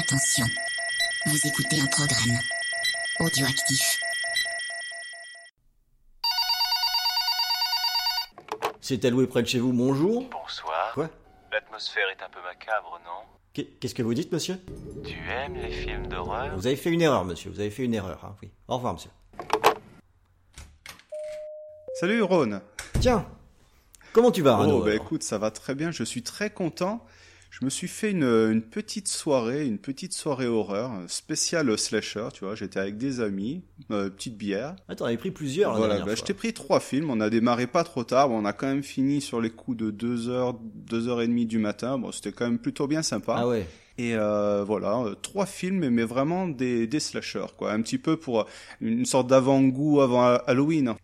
Attention, vous écoutez un programme audioactif. C'est alloué près de chez vous, bonjour. Bonsoir. Quoi? L'atmosphère est un peu macabre, non? Qu'est- Qu'est-ce que vous dites, monsieur? Tu aimes les films d'horreur? Vous avez fait une erreur, monsieur, vous avez fait une erreur, hein, oui. Au revoir, monsieur. Salut Ron. Tiens Comment tu vas, Arnaud oh, bah alors écoute, ça va très bien, je suis très content. Je me suis fait une, une petite soirée, une petite soirée horreur, spéciale slasher, tu vois, j'étais avec des amis, euh, petite bière. Ah, t'en avais pris plusieurs Voilà, bah, je t'ai pris trois films, on a démarré pas trop tard, bon, on a quand même fini sur les coups de 2h, 2h30 du matin, bon, c'était quand même plutôt bien sympa. Ah ouais Et euh, voilà, euh, trois films, mais vraiment des, des slashers, quoi. Un petit peu pour une sorte d'avant-goût avant Ha- Halloween.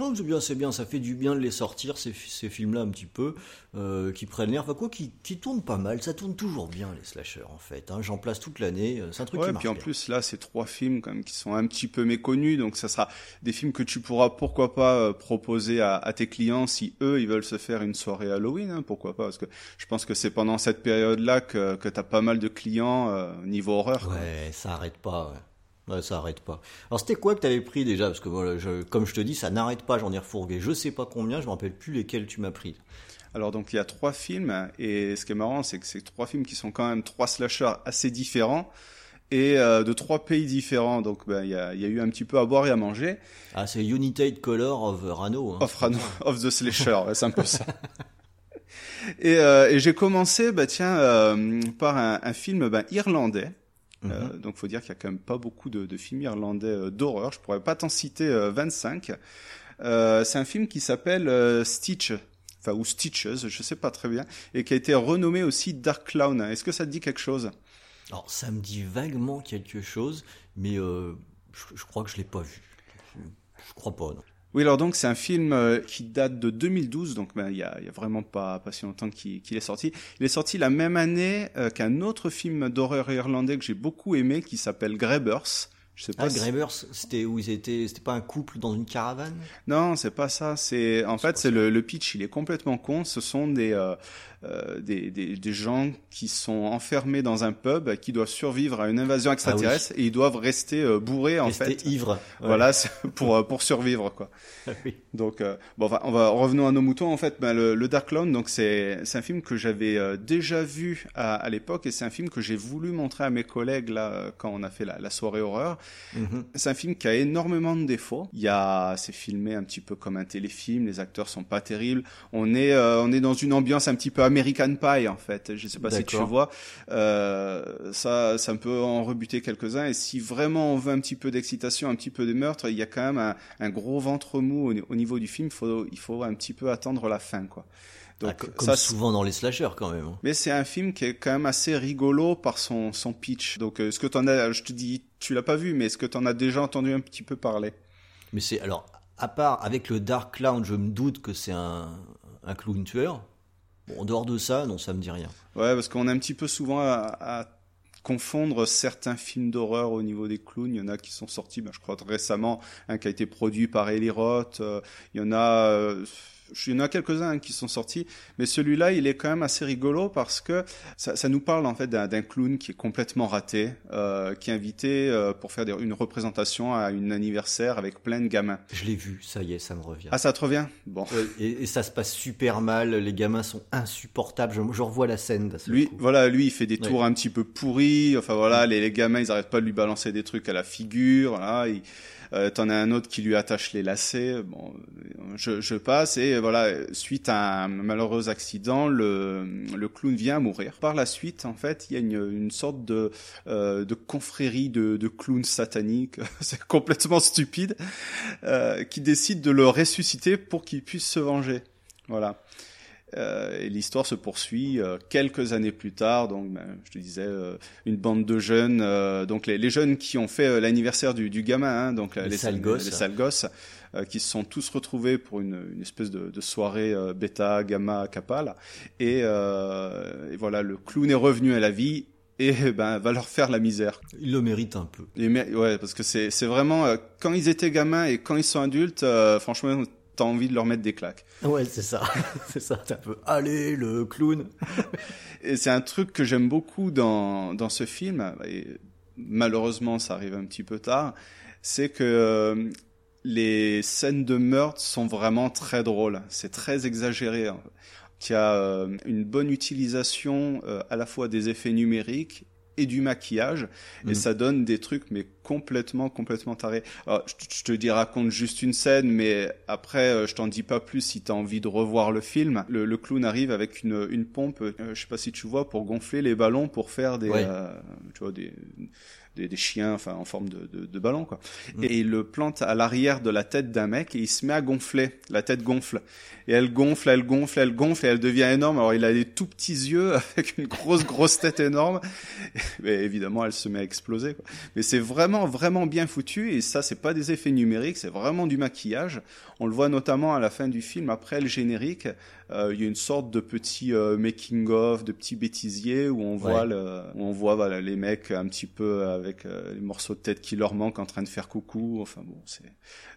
Oh, c'est bien, c'est bien, ça fait du bien de les sortir, ces, ces films-là, un petit peu, euh, qui prennent l'air, enfin quoi, qui, qui tournent pas mal, ça tourne toujours bien, les slashers, en fait. Hein. J'en place toute l'année, euh, c'est un truc Ouais, qui marche puis en bien. plus là, c'est trois films quand même qui sont un petit peu méconnus, donc ça sera des films que tu pourras pourquoi pas euh, proposer à, à tes clients si eux ils veulent se faire une soirée Halloween, hein, pourquoi pas, parce que je pense que c'est pendant cette période-là que que t'as pas mal de clients euh, niveau horreur. quoi. Ouais, ça arrête pas, ouais. Ouais, ça arrête pas. Alors c'était quoi que t'avais pris déjà? Parce que voilà, je, comme je te dis, ça n'arrête pas, j'en ai refourgué je sais pas combien, je me rappelle plus lesquels tu m'as pris. Alors donc il y a trois films et ce qui est marrant c'est que c'est trois films qui sont quand même trois slashers assez différents et euh, de trois pays différents. Donc ben, il y, a, il y a eu un petit peu à boire et à manger. Ah, c'est United Color of Rano. Hein. Of, Rano- of the Slasher, c'est un peu ça. Et, euh, et j'ai commencé, bah tiens, euh, par un, un film bah, irlandais. Euh, Mhm. donc faut dire qu'il y a quand même pas beaucoup de, de films irlandais euh, d'horreur. Je pourrais pas t'en citer euh, 25. Euh, c'est un film qui s'appelle Stitch, enfin ou Stitches, je sais pas très bien, et qui a été renommé aussi Dark Clown. Est-ce que ça te dit quelque chose? Alors ça me dit vaguement quelque chose, mais je, je crois que je l'ai pas vu. Je, je crois pas, non. Oui, alors donc c'est un film euh, qui date de 2012, donc ben, il y a, y a vraiment pas, si longtemps qu'il qu'il est sorti. Il est sorti la même année euh, qu'un autre film d'horreur irlandais que j'ai beaucoup aimé qui s'appelle Grabbers. Je sais pas. Ah, si- Grabbers, c'était où ils étaient C'était pas un couple dans une caravane? Non, c'est pas ça. C'est en fait c'est le, le pitch. Il est complètement con. Ce sont des, euh, euh, des, des des gens qui sont enfermés dans un pub qui doivent survivre à une invasion extraterrestre et ils doivent rester euh, bourrés en Rester fait. ivre. Ouais. Voilà, pour euh, pour survivre quoi. Oui. Donc euh, bon, enfin, on va revenons à nos moutons. En fait, ben, le, le Dark Clown, donc c'est c'est un film que j'avais déjà vu à, à l'époque et c'est un film que j'ai voulu montrer à mes collègues là quand on a fait la, la soirée horreur. Mhm. C'est un film qui a énormément de défauts. Il y a, c'est filmé un petit peu comme un téléfilm. Les acteurs sont pas terribles. On est, euh, on est dans une ambiance un petit peu American Pie en fait. Je sais pas si tu vois. Euh, ça, ça peut en rebuter quelques-uns. Et si vraiment on veut un petit peu d'excitation, un petit peu de meurtre, il y a quand même un, un gros ventre mou au, au niveau du film. Faut, il faut un petit peu attendre la fin quoi. Ah, Donc co- comme ça, souvent dans les slashers quand même. hein. mais c'est un film qui est quand même assez rigolo par son, son pitch. Donc, euh, est-ce que t'en as, je te dis, tu l'as pas vu, mais est-ce que t'en as déjà entendu un petit peu parler? Mais c'est alors à part avec le Dark Clown, je me doute que c'est un, un clown tueur. Bon, en dehors de ça, non, ça me dit rien. Ouais, parce qu'on a un petit peu souvent à, à confondre certains films d'horreur au niveau des clowns. Il y en a qui sont sortis, ben, je crois récemment, un qui a été produit par Eli Roth. euh, il y en a, euh, il y en a quelques-uns qui sont sortis, mais celui-là, il est quand même assez rigolo parce que ça, ça nous parle en fait d'un clown qui est complètement raté, euh, qui est invité euh, pour faire des- une représentation à un anniversaire avec plein de gamins. Je l'ai vu, ça y est, ça me revient. Ah, ça te revient? Bon. Ouais, et, et ça se passe super mal, les gamins sont insupportables. Je, je revois la scène. Lui, coup. voilà, lui, il fait des Ouais. tours un petit peu pourris. Enfin voilà, les, les gamins, ils arrêtent pas de lui balancer des trucs à la figure. Voilà, il- euh, t'en as un autre qui lui attache les lacets. Bon, euh, je, je passe et voilà, suite à un malheureux accident, le, le clown vient à mourir. Par la suite, en fait, il y a une, une sorte de, euh, de confrérie de, de clowns sataniques. C'est complètement stupide, euh, qui décide de le ressusciter pour qu'il puisse se venger. Voilà. Euh, et l'histoire se poursuit euh, quelques années plus tard. Donc, ben, je te disais, euh, une bande de jeunes, donc les, les jeunes qui ont fait l'anniversaire du, du gamin, hein, donc Les sales gosses. les sales gosses, qui se sont tous retrouvés pour une, une espèce de, de soirée bêta, gamma, kappa. là. Et, et voilà, le clown est revenu à la vie et ben va leur faire la misère. Il le mérite un peu. Et ouais, parce que c'est c'est vraiment euh, quand ils étaient gamins et quand ils sont adultes, euh, franchement, t'as envie de leur mettre des claques. Ouais, c'est ça. c'est ça. T'es un peu, allez, le clown. et c'est un truc que j'aime beaucoup dans, dans ce film, et malheureusement ça arrive un petit peu tard, c'est que euh, les scènes de meurtre sont vraiment très drôles. C'est très exagéré. Hein. Il y a euh, une bonne utilisation euh, à la fois des effets numériques et du maquillage et Mhm. ça donne des trucs mais complètement complètement tarés. Alors, je, te- je te dis raconte juste une scène mais après euh, je t'en dis pas plus si t'as envie de revoir le film. Le, le clown arrive avec une, une pompe, euh, je sais pas si tu vois, pour gonfler les ballons pour faire des Ouais. euh, tu vois des des, des chiens enfin en forme de, de, de ballon quoi. Mhm. Et il le plante à l'arrière de la tête d'un mec et il se met à gonfler. La tête gonfle et elle gonfle, elle gonfle, elle gonfle et elle devient énorme. Alors il a des tout petits yeux avec une grosse grosse tête énorme. Mais évidemment, elle se met à exploser. Quoi. Mais c'est vraiment vraiment bien foutu et ça c'est pas des effets numériques, c'est vraiment du maquillage. On le voit notamment à la fin du film après le générique. euh, Il y a une sorte de petit euh, making of, de petit bêtisier où on voit le, où on voit voilà les mecs un petit peu avec euh, les morceaux de tête qui leur manquent en train de faire coucou. Enfin bon,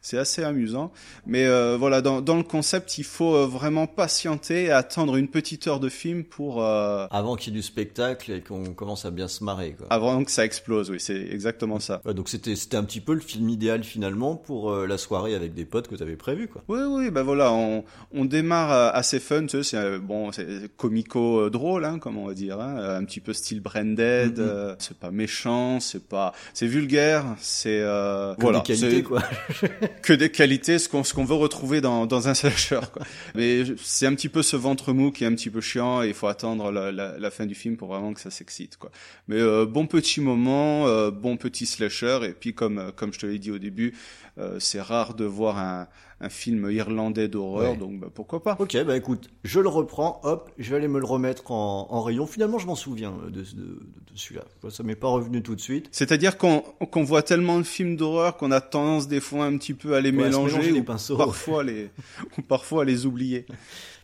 c'est assez amusant. Mais euh, voilà, dans, dans le concept, il faut euh, vraiment patienter et attendre une petite heure de film pour euh, Avant qu'il y ait du spectacle et qu'on commence à bien se marrer, quoi. avant que ça explose. Oui, c'est exactement ça. Ouais, donc c'était un petit peu le film idéal finalement pour euh, la soirée avec des potes que t'avais prévu, quoi. Oui, oui, ben voilà, on, on démarre assez fun, tu sais, c'est bon, c'est comico euh, drôle, hein, comme on va dire, hein, un petit peu style Branded. Mhm. euh, c'est pas méchant, c'est pas, c'est vulgaire, c'est euh, Que voilà, des qualités, c'est quoi. que des qualités, ce qu'on ce qu'on veut retrouver dans dans un slasher. Quoi. Mais c'est un petit peu ce ventre mou qui est un petit peu chiant et il faut attendre la, la, la fin du film pour vraiment que ça s'excite. Quoi. Mais euh, bon petit moment, euh, bon petit slasher et puis comme euh, comme je te l'ai dit au début, euh, c'est rare de voir un un film irlandais d'horreur, Ouais. donc bah, pourquoi pas. Ok, bah écoute, je le reprends, hop, je vais aller me le remettre en, en rayon. Finalement, je m'en souviens euh, de, de, celui-là. Ça m'est pas revenu tout de suite. C'est-à-dire qu'on voit tellement de films d'horreur qu'on a tendance des fois un petit peu à les Ouais, mélanger, les ou pinceaux. parfois les ou parfois à les oublier.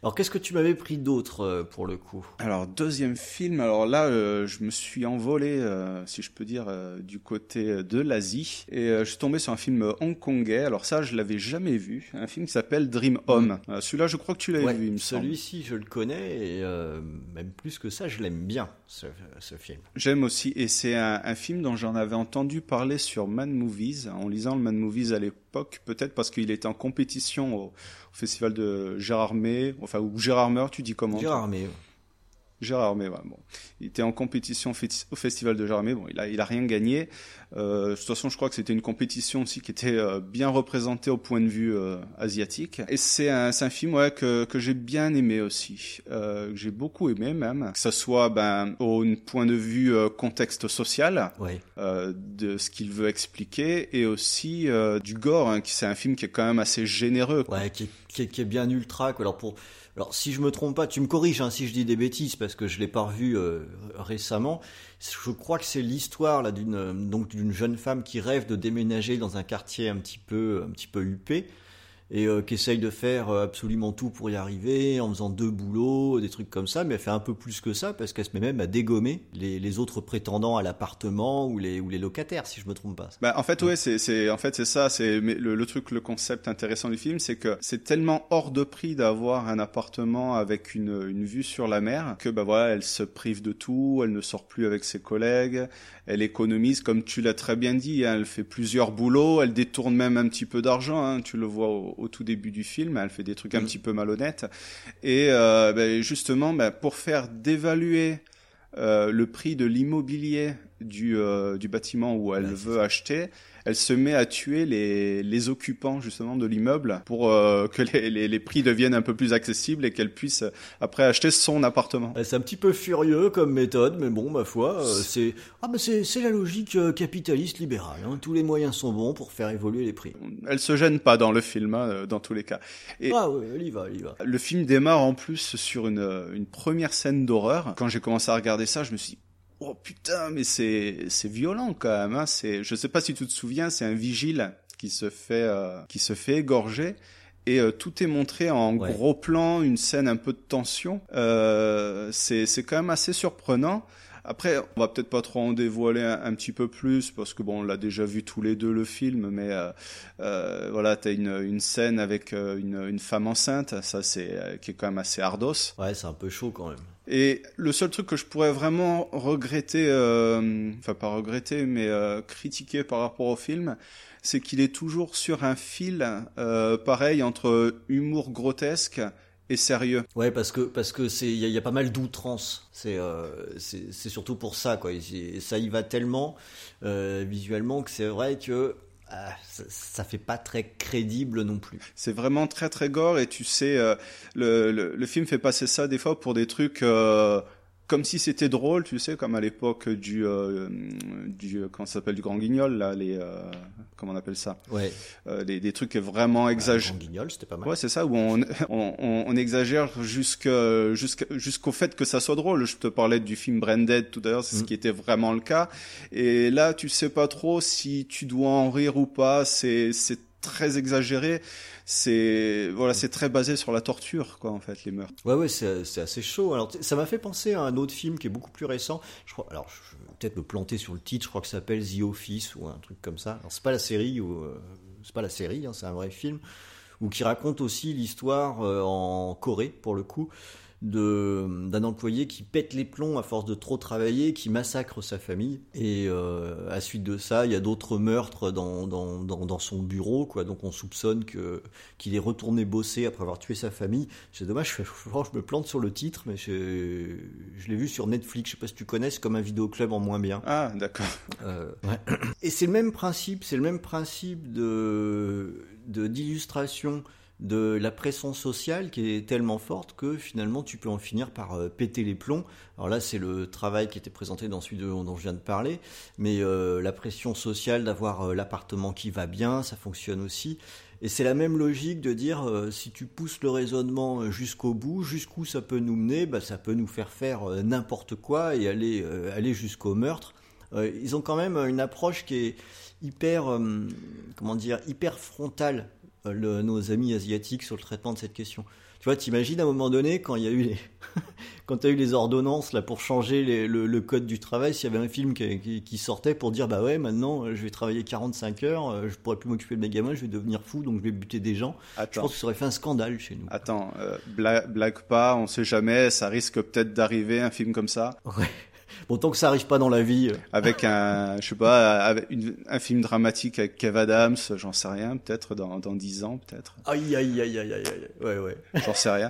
Alors, qu'est-ce que tu m'avais pris d'autre euh, pour le coup? Alors deuxième film, alors là euh, je me suis envolé, euh, si je peux dire, euh, du côté de l'Asie. Et je suis tombé sur un film hongkongais. Alors ça je l'avais jamais vu, un film qui s'appelle Dream Home. Euh, Celui-là je crois que tu l'avais Ouais, vu, celui-ci, je le connais et même plus que ça, je l'aime bien, ce, ce film. J'aime aussi. Et c'est un, un film dont j'en avais entendu parler sur Man Movies en lisant le Man Movies à l'époque, peut-être parce qu'il était en compétition au, festival de Gérardmer, enfin ou Gérard Meur, tu dis comment toi? Gérard Armé. Ouais, bon. Il était en compétition au festival de Gérard Armé, bon, il a, il a rien gagné. Euh, de toute façon, je crois que c'était une compétition aussi qui était euh, bien représentée au point de vue euh, asiatique. Et c'est un, film ouais, que, que j'ai bien aimé aussi, que j'ai beaucoup aimé même, que ce soit ben, au point de vue contexte social, Ouais. de ce qu'il veut expliquer, et aussi du gore, hein, qui c'est un film qui est quand même assez généreux. quoi. Ouais, qui est, qui qui est bien ultra. Quoi. Alors, pour, alors, si je me trompe pas, tu me corriges hein, si je dis des bêtises, parce que je l'ai pas revu euh, récemment. Je crois que c'est l'histoire là d'une euh, donc d'une jeune femme qui rêve de déménager dans un quartier un petit peu un petit peu huppé et euh, qui essaye de faire euh, absolument tout pour y arriver en faisant deux boulots, des trucs comme ça, mais elle fait un peu plus que ça parce qu'elle se met même à dégommer les, les autres prétendants à l'appartement ou les ou les locataires, si je me trompe pas. Bah, en fait, ouais, c'est, c'est, en fait, c'est ça. C'est le, le truc, le concept intéressant du film, c'est que c'est tellement hors de prix d'avoir un appartement avec une, une vue sur la mer que bah voilà, elle se prive de tout. Elle ne sort plus avec ses collègues. Elle économise, comme tu l'as très bien dit. hein, elle fait plusieurs boulots. Elle détourne même un petit peu d'argent. Hein, tu le vois au, au tout début du film. Elle fait des trucs un Mm. petit peu malhonnêtes. Et euh, bah, justement, bah, pour faire dévaluer euh, le prix de l'immobilier du, euh, du bâtiment où elle Ouais, veut acheter, elle se met à tuer les, les occupants justement de l'immeuble pour euh, que les, les, les prix deviennent un peu plus accessibles et qu'elle puisse euh, après acheter son appartement. Ouais, C'est un petit peu furieux comme méthode, mais bon, ma foi, euh, c'est ah bah c'est c'est la logique euh, capitaliste libérale. hein. Tous les moyens sont bons pour faire évoluer les prix. Elle se gêne pas dans le film, hein, dans tous les cas. Et- Ah ouais, elle y va, elle y va. Le film démarre en plus sur une, une première scène d'horreur. Quand j'ai commencé à regarder ça, je me suis dit, oh putain, mais c'est c'est violent quand même. Hein. C'est, je sais pas si tu te souviens, c'est un vigile qui se fait euh, qui se fait égorger. Et euh, tout est montré en Ouais. gros plan, une scène un peu de tension. Euh, c'est c'est quand même assez surprenant. Après, on va peut-être pas trop en dévoiler un, un, petit peu plus parce que bon, on l'a déjà vu tous les deux le film, mais euh, euh, voilà, t'as une, une scène avec euh, une, une femme enceinte, ça c'est qui est quand même assez ardos. Ouais, c'est un peu chaud quand même. Et le seul truc que je pourrais vraiment regretter, euh, enfin pas regretter, mais euh, critiquer par rapport au film, c'est qu'il est toujours sur un fil euh, pareil entre humour grotesque et sérieux. Ouais, parce que parce que c'est il y, a pas mal d'outrance. C'est c'est surtout pour ça quoi. Ça y va tellement visuellement que c'est vrai que ça, ça, fait pas très crédible non plus. C'est vraiment très très gore et tu sais euh, le, le, le, film fait passer ça des fois pour des trucs euh, comme si c'était drôle, tu sais, comme à l'époque du euh, du comment ça s'appelle du Grand Guignol là, les euh, comment on appelle ça? Ouais. Euh, des, des trucs vraiment exagérés. Grand Guignol, c'était pas mal. Ouais, c'est ça où on on, on exagère jusqu'à jusqu'au fait que ça soit drôle. Je te parlais du film Branded tout à l'heure, c'est mm. ce qui était vraiment le cas. Et là, tu sais pas trop si tu dois en rire ou pas. C'est c'est très exagéré c'est voilà, c'est très basé sur la torture, quoi, en fait, les meurtres. Ouais, ouais, c'est assez chaud. Alors, ça m'a fait penser à un autre film qui est beaucoup plus récent. Je crois, alors, je vais peut-être me planter sur le titre. Je crois que ça s'appelle The Office ou un truc comme ça. Alors, c'est pas la série ou euh, c'est pas la série, hein, c'est un vrai film ou qui raconte aussi l'histoire euh, en Corée pour le coup d'un employé qui pète les plombs à force de trop travailler, qui massacre sa famille. Et euh, à suite de ça, il y a d'autres meurtres dans, dans, dans, dans, son bureau, quoi. Donc on soupçonne que qu'il est retourné bosser après avoir tué sa famille. C'est dommage, je, je, me plante sur le titre, mais je, je l'ai vu sur Netflix. Je sais pas si tu connais, c'est comme un vidéoclub en moins bien. Ah, d'accord. Euh, ouais. Et c'est le même principe, c'est le même principe de d'illustration de la pression sociale qui est tellement forte que finalement tu peux en finir par euh, péter les plombs. Alors là, c'est le travail qui était présenté dans celui de, dont je viens de parler, mais euh, la pression sociale d'avoir euh, l'appartement qui va bien, ça fonctionne aussi. Et c'est la même logique de dire si tu pousses le raisonnement jusqu'au bout, jusqu'où ça peut nous mener, bah, ça peut nous faire faire n'importe quoi et aller, aller jusqu'au meurtre. ils ont quand même une approche qui est hyper, comment dire, hyper frontale le, nos amis asiatiques sur le traitement de cette question. Tu vois, t'imagines à un moment donné quand il y a eu les, quand t'as eu les ordonnances là pour changer les, le, le, code du travail, s'il y avait un film qui, qui, qui, sortait pour dire bah ouais maintenant je vais travailler 45 heures, je pourrais plus m'occuper de mes gamins, je vais devenir fou donc je vais buter des gens. Attends. Je pense que ça aurait fait un scandale chez nous. Attends, euh, blague, blague pas, on sait jamais, ça risque peut-être d'arriver un film comme ça? Ouais. Bon, tant que ça arrive pas dans la vie. Avec un, je sais pas, avec une, un film dramatique avec Kev Adams, j'en sais rien, peut-être dans, dans 10 ans, peut-être. Aïe, aïe, aïe, aïe, aïe, ouais, ouais. J'en sais rien.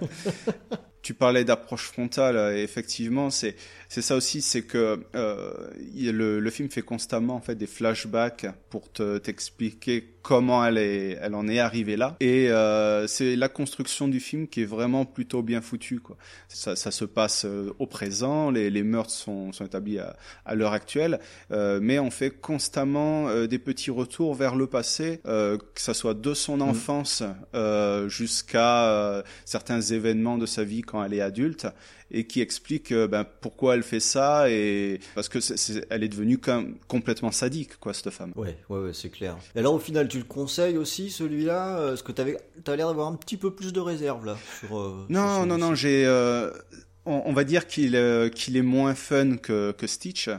tu parlais d'approche frontale, effectivement, c'est c'est ça aussi, c'est que euh, le, le, film fait constamment en fait des flashbacks pour te t'expliquer comment elle est, elle en est arrivée là. Et euh, c'est la construction du film qui est vraiment plutôt bien foutue. Quoi. Ça, ça se passe euh, au présent, les, les meurtres sont, sont établis à, à l'heure actuelle, euh, mais on fait constamment euh, des petits retours vers le passé, euh, que ça soit de son enfance mmh. jusqu'à certains événements de sa vie quand elle est adulte et qui explique ben, pourquoi elle fait ça et parce que c est, c est, elle est devenue comme complètement sadique quoi cette femme. Ouais ouais, ouais c'est clair. Et alors au final tu le conseilles aussi celui-là euh, Parce que tu avais as l'air d'avoir un petit peu plus de réserve là sur. Euh, non sur non non j'ai euh, on, on, va dire qu'il euh, qu'il est moins fun que, que Stitch,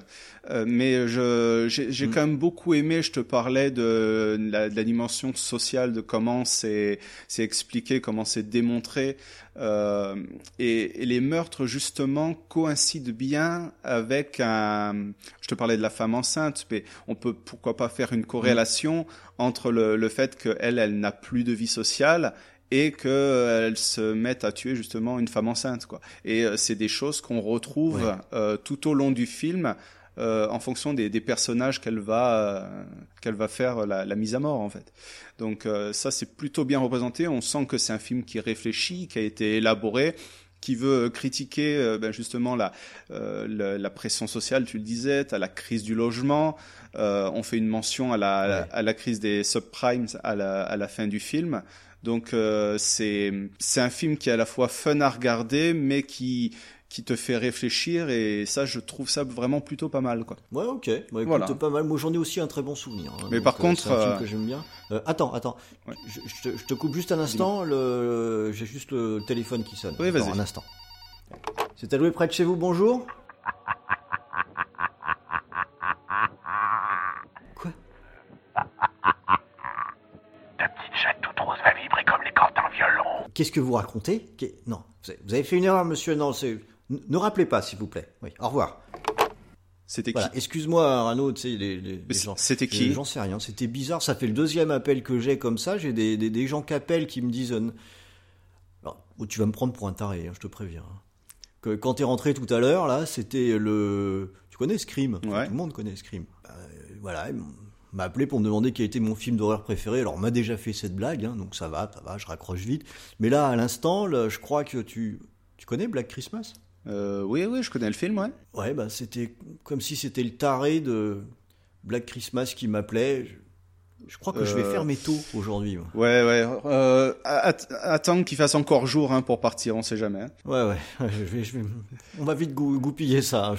euh, mais j'ai mm. quand même beaucoup aimé. Je te parlais de la, de la dimension sociale, de comment c'est c'est expliqué, comment c'est démontré, euh, et, et, les meurtres justement coïncident bien avec un. Je te parlais de la femme enceinte, mais on peut pourquoi pas faire une corrélation mm. entre le, le fait qu'elle elle n'a plus de vie sociale et qu'elle se mette à tuer justement une femme enceinte quoi. Et euh, c'est des choses qu'on retrouve ouais. euh, tout au long du film euh, en fonction des, des personnages qu'elle va euh, qu'elle va faire la, la, mise à mort en fait. Donc euh, ça c'est plutôt bien représenté. On sent que c'est un film qui réfléchit, qui a été élaboré qui veut critiquer euh, ben justement la, euh, la, la, pression sociale, tu le disais, à la crise du logement. Euh, on fait une mention à la, ouais. à la crise des subprimes à la, à la fin du film. Donc euh, c'est c'est un film qui est à la fois fun à regarder, mais qui qui te fait réfléchir et ça je trouve ça vraiment plutôt pas mal quoi. Ouais ok, bah, écoute, voilà. pas mal. Moi j'en ai aussi un très bon souvenir. Hein, Mais par euh, contre, un film euh, que j'aime bien. Euh, attends attends, ouais. je, je, te, je, te, coupe juste un instant. Le... J'ai juste le téléphone qui sonne. Oui vas-y. Un instant. C'est alloué près de chez vous. Bonjour. Qu'est-ce que vous racontez Qu'est- Non, vous avez- fait une erreur, monsieur. Non, c'est. Ne ne rappelez pas, s'il vous plaît. Oui, au revoir. C'était Voilà. qui? Excuse-moi, Arnaud, tu sais, les, les- les Mais gens. c'était qui? J'en sais rien. C'était bizarre. Ça fait le deuxième appel que j'ai comme ça. J'ai des, des, des gens qui appellent qui me disent. euh, Alors, oh, tu vas me prendre pour un taré, hein, je te préviens. hein. Que quand t'es rentré tout à l'heure, là, c'était le. Tu connais Scream? Enfin, Ouais. Tout le monde connaît Scream. Bah, euh, voilà, il m'a appelé pour me demander quel était mon film d'horreur préféré. Alors, on m'a déjà fait cette blague, hein, donc ça va, ça va, je raccroche vite. Mais là, à l'instant, là, je crois que tu. Tu connais Black Christmas? Euh, Oui, oui, je connais le film, ouais. Ouais, bah c'était comme si c'était le taré de Black Christmas qui m'appelait. Je, je crois que je vais Euh. faire mes taux aujourd'hui. Ouais, ouais. Euh, att- attends qu'il fasse encore jour hein, pour partir, on sait jamais. hein. Ouais, ouais. Je vais, je vais- On va vite gou- goupiller ça.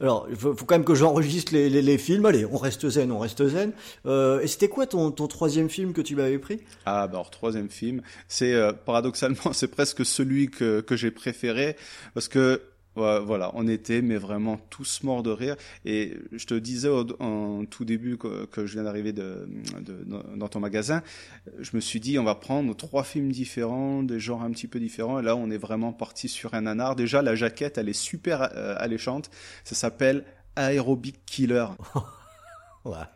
Alors, il faut, quand même que j'enregistre les, les, les films. Allez, on reste zen, on reste zen. Euh, et c'était quoi ton, ton troisième film que tu m'avais pris? Ah, bah alors troisième film, c'est euh, paradoxalement, c'est presque celui que, que j'ai préféré parce que voilà, on était mais vraiment tous morts de rire. Et je te disais au, en tout début que, je viens d'arriver de, de- dans ton magasin, je me suis dit on va prendre trois films différents, des genres un petit peu différents. Et là, on est vraiment parti sur un nanar. Déjà, la jaquette, elle est super euh, alléchante. Ça s'appelle Aerobic Killer.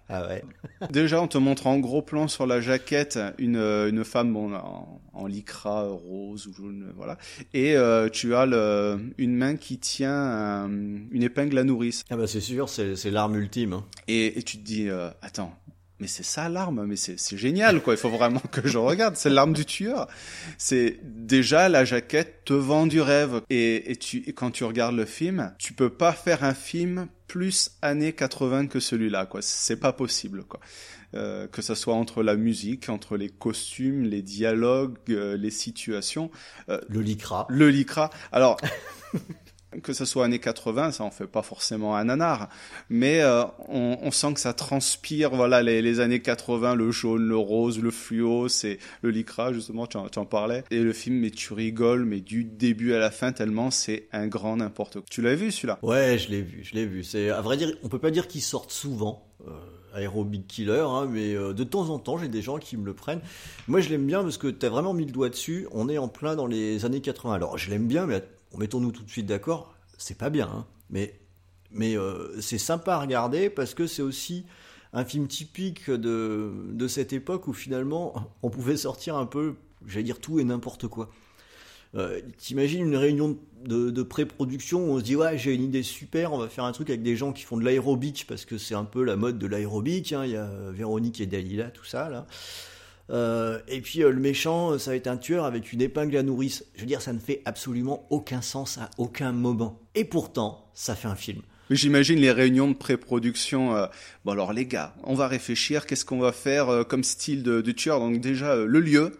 Ah ouais. Déjà, on te montre en gros plan sur la jaquette une, une femme bon, en, en lycra rose ou jaune, voilà. Et euh, tu as le, une main qui tient un- une épingle à nourrice. Ah bah c'est sûr, c'est l'arme ultime. hein. Et, et tu te dis, euh, attends, mais c'est ça l'arme, mais c'est c'est génial, quoi. Il faut vraiment que je regarde. C'est l'arme du tueur. C'est déjà la jaquette te vend du rêve. Et, et tu, et quand tu regardes le film, tu peux pas faire un film plus années 80 que celui-là, quoi. C'est pas possible, quoi. Euh, que ça soit entre la musique, entre les costumes, les dialogues, euh, les situations. Le lycra. Le lycra. Alors, que ce soit années 80, ça en fait pas forcément un nanar, mais euh, on, on sent que ça transpire, voilà, les, les années 80, le jaune, le rose, le fluo, c'est le lycra, justement, tu en, tu en parlais. Et le film, mais tu rigoles, mais du début à la fin, tellement c'est un grand n'importe quoi. Tu l'as vu, celui-là? Ouais, je l'ai vu, je l'ai vu. C'est à vrai dire, on peut pas dire qu'ils sortent souvent. Euh, Aerobic Killer, hein, mais euh, de temps en temps, j'ai des gens qui me le prennent. Moi, je l'aime bien parce que t'as vraiment mis le doigt dessus. On est en plein dans les années 80. Alors, je l'aime bien, mais mettons-nous tout de suite d'accord. C'est pas bien, hein, mais mais euh, c'est sympa à regarder parce que c'est aussi un film typique de de cette époque où finalement on pouvait sortir un peu, j'allais dire tout et n'importe quoi. Euh, T'imagines une réunion de, pré-production où on se dit ouais j'ai une idée super, on va faire un truc avec des gens qui font de l'aérobic parce que c'est un peu la mode de l'aérobic. hein, Il y a Véronique et Dalila, tout ça là. Euh, et puis euh, le méchant, ça va être un tueur avec une épingle à nourrice. Je veux dire, ça ne fait absolument aucun sens à aucun moment. Et pourtant, ça fait un film. J'imagine les réunions de pré-production. euh, bon alors les gars, on va réfléchir. Qu'est-ce qu'on va faire euh, comme style de, de tueur? Donc déjà euh, le lieu.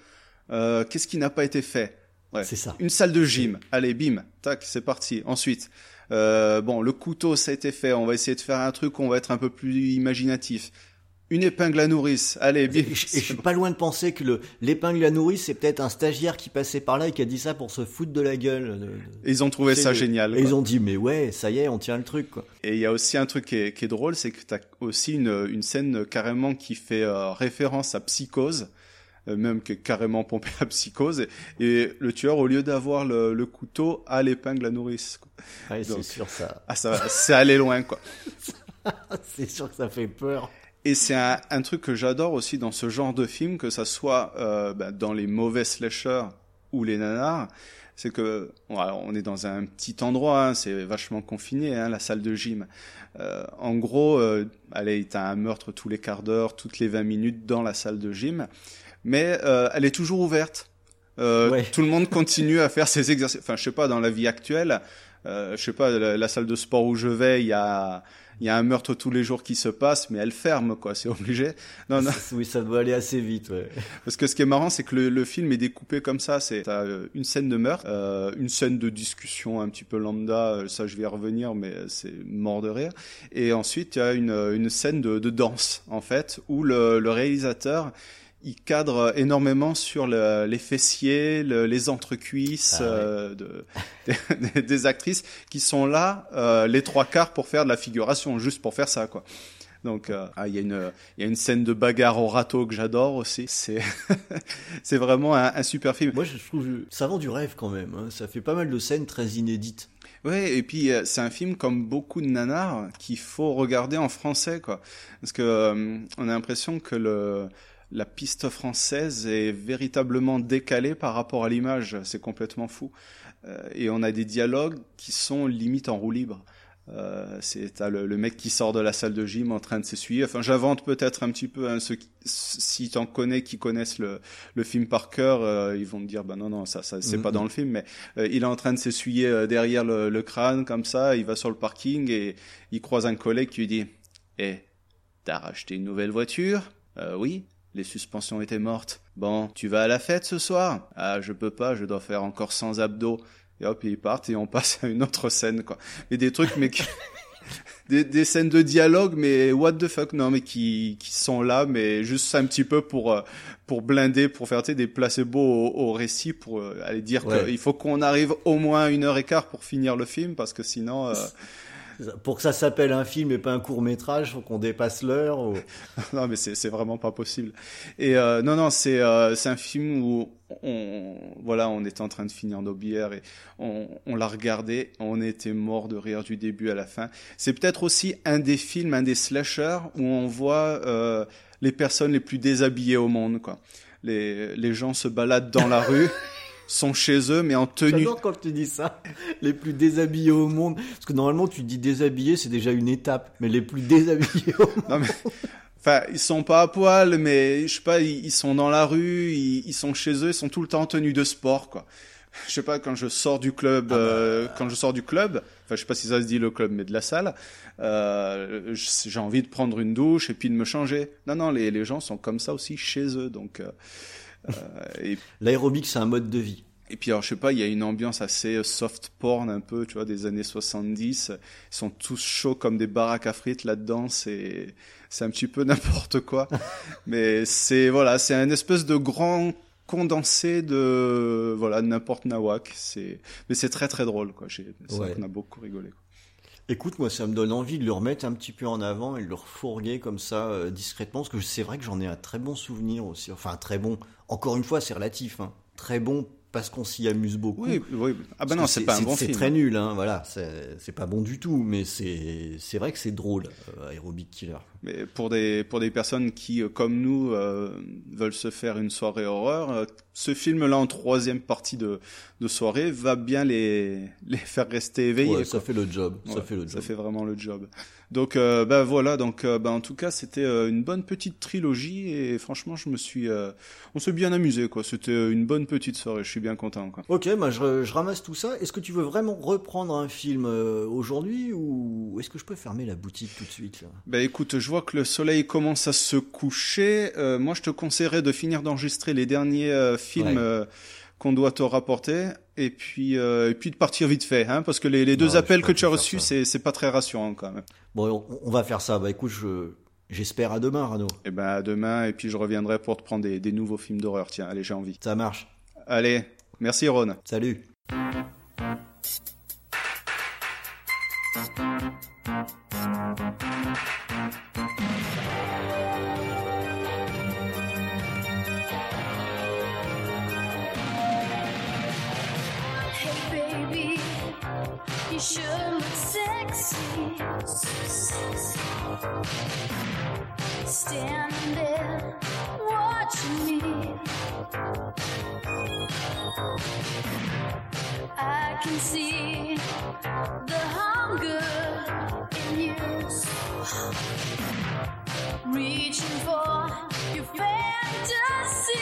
euh, Qu'est-ce qui n'a pas été fait? Ouais. C'est ça. Une salle de gym. Allez, bim, tac, c'est parti. Ensuite, euh, bon, le couteau, ça a été fait. On va essayer de faire un truc. On va être un peu plus imaginatif. Une épingle à nourrice. Allez, bim. Et je, et je suis pas loin de penser que le- l'épingle à nourrice, c'est peut-être un stagiaire qui passait par là et qui a dit ça pour se foutre de la gueule. de- de- Et ils ont trouvé ça génial. Et ils ont dit, mais ouais, ça y est, on tient le truc, quoi. Et il y a aussi un truc qui est, qui est drôle, c'est que tu as aussi une, une scène carrément qui fait euh, référence à Psychose, euh, même qui est carrément pompée à Psychose. Et, et le tueur, au lieu d'avoir le, le couteau, a l'épingle à nourrice. Ouais, c'est sûr, ça, Ah, ça, c'est allé loin, quoi. c'est sûr que ça fait peur. Et c'est un, un truc que j'adore aussi dans ce genre de film, que ça soit euh, bah, dans les mauvais slashers ou les nanars, c'est que on est dans un petit endroit, hein, c'est vachement confiné, hein, la salle de gym. Euh, en gros, euh, allez, t'as un meurtre tous les quarts d'heure, toutes les 20 minutes dans la salle de gym, mais euh, elle est toujours ouverte. Euh, Ouais. Tout le monde continue à faire ses exercices. Enfin, je sais pas, dans la vie actuelle, euh, je sais pas, la, la salle de sport où je vais, il y a, il y a un meurtre tous les jours qui se passe, mais elle ferme, quoi, c'est obligé. Non, non, Oui, ça doit aller assez vite, ouais. parce que ce qui est marrant, c'est que le, le film est découpé comme ça. C'est euh, une scène de meurtre, euh, une scène de discussion un petit peu lambda. euh, Ça, je vais y revenir, mais c'est mort de rire. Et ensuite, il y a une, une scène de, de danse, en fait, où le, le réalisateur il cadre énormément sur le- les fessiers, le- les entrecuisses Ah ouais. euh, de, des, des actrices qui sont là euh, les trois quarts pour faire de la figuration, juste pour faire ça, quoi. Donc, euh, ah, il y a une, il y a une scène de bagarre au râteau que j'adore aussi. C'est, c'est vraiment un, un super film. Moi, je trouve, ça vend du rêve quand même. hein. Ça fait pas mal de scènes très inédites. Ouais, et puis euh, c'est un film comme beaucoup de nanars qu'il faut regarder en français, quoi. Parce que euh, on a l'impression que le la piste française est véritablement décalée par rapport à l'image. C'est complètement fou. Euh, et on a des dialogues qui sont limite en roue libre. Euh, c'est le, le mec qui sort de la salle de gym en train de s'essuyer. Enfin, j'invente peut-être un petit peu. Hein, ceux qui, si t'en connais qui connaissent le, le film par cœur, euh, ils vont te dire bah non non ça, ça c'est Mhm. pas dans le film. Mais euh, il est en train de s'essuyer derrière le, le crâne comme ça. Il va sur le parking et il croise un collègue qui lui dit "Eh, t'as racheté une nouvelle voiture? Oui. Les suspensions étaient mortes. Bon, tu vas à la fête ce soir? Ah, je peux pas. Je dois faire encore 100 abdos. Et hop, ils partent et on passe à une autre scène, quoi. Mais des trucs, mais qui- des, des scènes de dialogue, mais what the fuck, non, mais qui, qui sont là, mais juste un petit peu pour, euh, pour blinder, pour faire, tu sais, des placebos au, au récit, pour euh, aller dire Ouais. qu'il faut qu'on arrive au moins à une heure et quart pour finir le film, parce que sinon, euh, Pour que ça s'appelle un film et pas un court métrage, faut qu'on dépasse l'heure. ou- non, mais c'est vraiment pas possible. Et euh, non, non, c'est euh, c'est un film où on voilà, on était en train de finir nos bières et on, on l'a regardé, on était mort de rire du début à la fin. C'est peut-être aussi un des films, un des slashers où on voit euh, les personnes les plus déshabillées au monde, quoi. Les les gens se baladent dans la rue. sont chez eux mais en tenue J'adore quand tu dis ça. Les plus déshabillés au monde. Parce que normalement, tu dis déshabillé, c'est déjà une étape. Mais les plus déshabillés au monde. Non mais, enfin, ils sont pas à poil, mais je sais pas, ils, ils sont dans la rue, ils, ils sont chez eux, ils sont tout le temps en tenue de sport, quoi. Je sais pas quand je sors du club, Ah bah. euh, quand je sors du club, enfin je sais pas si ça se dit le club, mais de la salle, euh, j'ai envie de prendre une douche et puis de me changer. Non non, les, les gens sont comme ça aussi chez eux, donc. euh, euh, et L'aérobic, c'est un mode de vie. et puis alors je sais pas, il y a une ambiance assez euh, soft porn un peu, tu vois, des années 70. Ils sont tous chauds comme des baraques à frites là-dedans. C'est c'est un petit peu n'importe quoi. Mais c'est voilà, c'est un espèce de grand condensé de voilà n'importe nawak. C'est mais c'est très très drôle quoi. J'ai c'est vrai Ouais. qu'on a beaucoup rigolé. quoi. Écoute, moi, ça me donne envie de le remettre un petit peu en avant et de le refourguer comme ça, euh, discrètement, parce que c'est vrai que j'en ai un très bon souvenir aussi. Enfin, très bon. Encore une fois, c'est relatif. Hein. Très bon parce qu'on s'y amuse beaucoup. Oui oui. Ah Parce non, c'est pas un bon C'est film. très nul, hein, voilà. C'est c'est pas bon du tout, mais c'est c'est vrai que c'est drôle, euh, Aerobic Killer. Mais pour des pour des personnes qui, euh, comme nous, euh, veulent se faire une soirée horreur, euh, ce film-là en troisième partie de, de soirée va bien les les faire rester éveillés. Ouais, quoi. ça fait le job. ça fait le ça job. fait vraiment le job. Donc euh, bah voilà, donc euh, bah, en tout cas c'était euh, une bonne petite trilogie et franchement je me suis, euh, on s'est bien amusé quoi. C'était une bonne petite soirée. Je suis bien content quoi. Ok, bah je, je ramasse tout ça. Est-ce que tu veux vraiment reprendre un film euh, aujourd'hui ou est-ce que je peux fermer la boutique tout de suite là? Bah écoute, je vois que le soleil commence à se coucher. Euh, moi, je te conseillerais de finir d'enregistrer les derniers euh, films Ouais. qu'on doit te rapporter, et puis euh, et puis de partir vite fait, hein, parce que les, les deux appels que tu as reçus, c'est c'est pas très rassurant quand même. Bon, on, on va faire ça. Bah écoute, je j'espère à demain, Rano. Et ben à demain, et puis je reviendrai pour te prendre des, des nouveaux films d'horreur. Tiens, allez, j'ai envie. Ça marche. Allez, merci Ron. Salut. You should look sexy. Standing there watching me. I can see the hunger in you. Reaching for your fantasy.